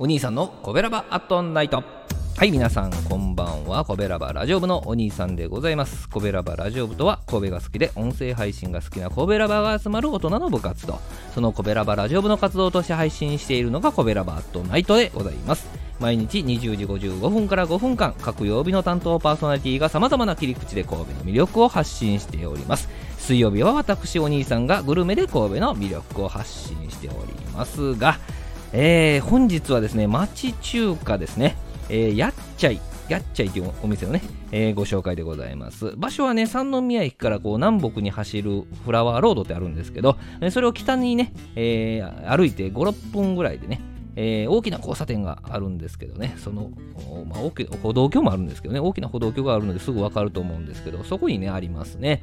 お兄さんのコベラバアットナイト。はい皆さんこんばんは。コベラバラジオ部のお兄さんでございます。コベラバラジオ部とは神戸が好きで音声配信が好きなコベラバが集まる大人の部活動。そのコベラバラジオ部の活動として配信しているのがコベラバアットナイトでございます。毎日20時55分から5分間各曜日の担当パーソナリティがさまざまな切り口で神戸の魅力を発信しております。水曜日は私お兄さんがグルメで神戸の魅力を発信しておりますがえー、本日はですね、町中華ですね、えー、やっちゃい、やっちゃいというお店のね、えー、ご紹介でございます。場所はね、三宮駅からこう南北に走るフラワーロードってあるんですけど、それを北にね、えー、歩いて5、6分ぐらいでね、えー、大きな交差点があるんですけどね、その、まあ、大き歩道橋もあるんですけどね、大きな歩道橋があるのですぐ分かると思うんですけど、そこにね、ありますね。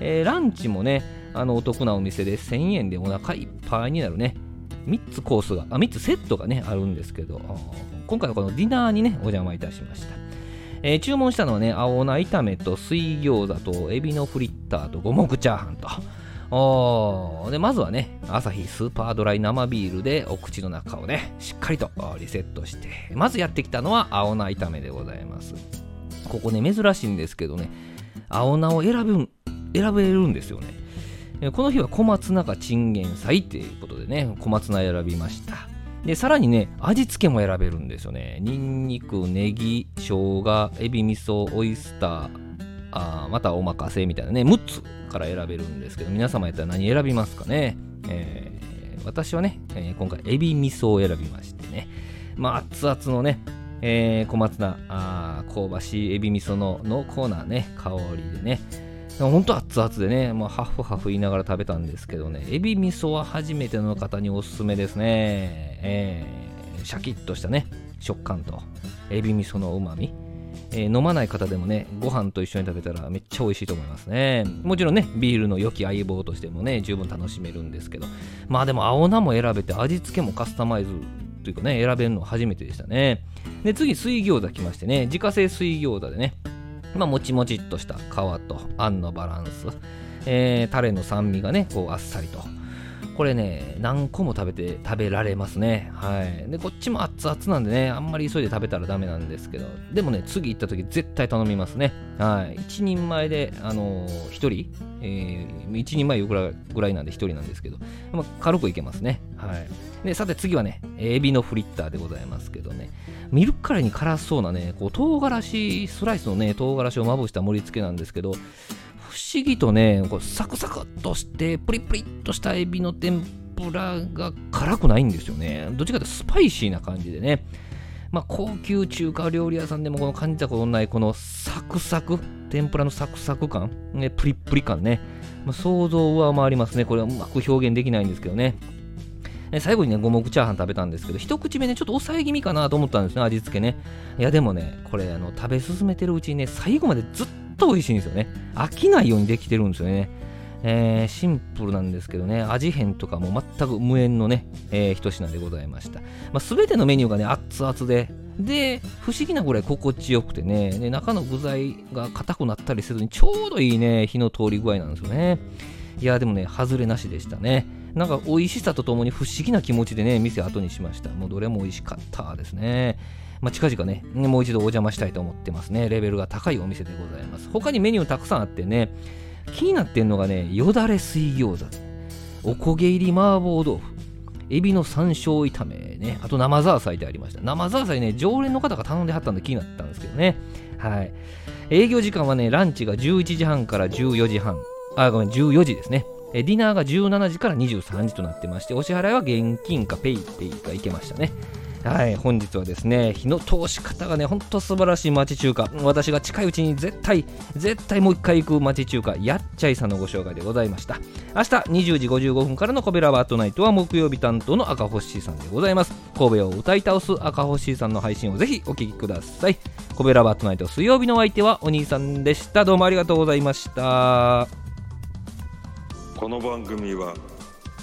えー、ランチもね、あのお得なお店で1000円でお腹いっぱいになるね、3つコースが、あ3つセットがね、あるんですけど、今回はこのディナーにね、お邪魔いたしました。えー、注文したのはね、青菜炒めと水餃子とエビのフリッターと五目チャーハンと。でまずはね、朝日スーパードライ生ビールでお口の中をね、しっかりとリセットして、まずやってきたのは青菜炒めでございます。ここね、珍しいんですけどね、青菜を選ぶ選べるんですよね。この日は小松菜かチンゲン菜っていうことでね、小松菜選びました。で、さらにね、味付けも選べるんですよね。ニンニク、ネギ、生姜、エビ味噌、オイスター、あまたおまかせみたいなね、6つから選べるんですけど、皆様やったら何選びますかね？えー、私はね、えー、今回エビ味噌を選びましてね、まあ、熱々のね、えー、小松菜あ、香ばしいエビ味噌の濃厚なね、香りでね、本当熱々でね、もうハフハフ言いながら食べたんですけどね、エビ味噌は初めての方におすすめですね。えー、シャキッとしたね、食感と、エビ味噌のうまみ。えー、飲まない方でもね、ご飯と一緒に食べたらめっちゃ美味しいと思いますね。もちろんね、ビールの良き相棒としてもね、十分楽しめるんですけど、まあでも青菜も選べて味付けもカスタマイズというかね、選べるの初めてでしたね。で、次、水餃子来ましてね、自家製水餃子でね、まあ、もちもちっとした皮とあんのバランス、えー、タレの酸味がね、こうあっさりと。これね、何個も食べて、食べられますね。はい。で、こっちも熱々なんでね、あんまり急いで食べたらダメなんですけど、でもね、次行った時絶対頼みますね。はい。1人前で、あのー、1人、えー、1人前ぐらいぐらいなんで1人なんですけど、まあ、軽くいけますね。はい。で、さて次はね、エビのフリッターでございますけどね、見るからに辛そうなね、こう唐辛子、スライスのね、唐辛子をまぶした盛り付けなんですけど、不思議とね、こうサクサクっとして、プリプリっとしたエビの天ぷらが辛くないんですよね。どっちかというとスパイシーな感じでね。まあ、高級中華料理屋さんでもこの感じたことないこのサクサク、天ぷらのサクサク感、ね、プリプリ感ね、まあ、想像を上回りますね。これはうまく表現できないんですけどね。最後にね、五目チャーハン食べたんですけど、一口目ね、ちょっと抑え気味かなと思ったんですね、味付けね。いや、でもね、これ、あの、食べ進めてるうちにね、最後までずっと美味しいんですよね。飽きないようにできてるんですよね。えー、シンプルなんですけどね、味変とかも全く無縁のね、えー、一品でございました。まあ、全てのメニューがね、熱々で、で、不思議なぐらい心地よくてね、で中の具材が硬くなったりせずに、ちょうどいいね、火の通り具合なんですよね。いや、でもね、外れなしでしたね。なんか美味しさとともに不思議な気持ちでね、店後にしました。もうどれも美味しかったですね。まあ、近々ね、もう一度お邪魔したいと思ってますね。レベルが高いお店でございます。他にメニューたくさんあってね、気になってんのがね、よだれ水餃子、おこげ入り麻婆豆腐、エビの山椒炒めね、あと生ザーサイってありました。生ザーサイね、常連の方が頼んではったんで気になったんですけどね。はい。営業時間はね、ランチが11時半から14時半。あ、ごめん、14時ですね。ディナーが17時から23時となってまして、お支払いは現金か PayPay がいけましたね。はい、本日はですね、火の通し方がね、ほんと素晴らしい町中華。私が近いうちに絶対、絶対もう一回行く町中華、やっちゃいさんのご紹介でございました。明日20時55分からのコベラバートナイトは木曜日担当の赤星さんでございます。神戸を歌い倒す赤星さんの配信をぜひお聴きください。コベラバートナイト水曜日のお相手はお兄さんでした。どうもありがとうございました。この番組は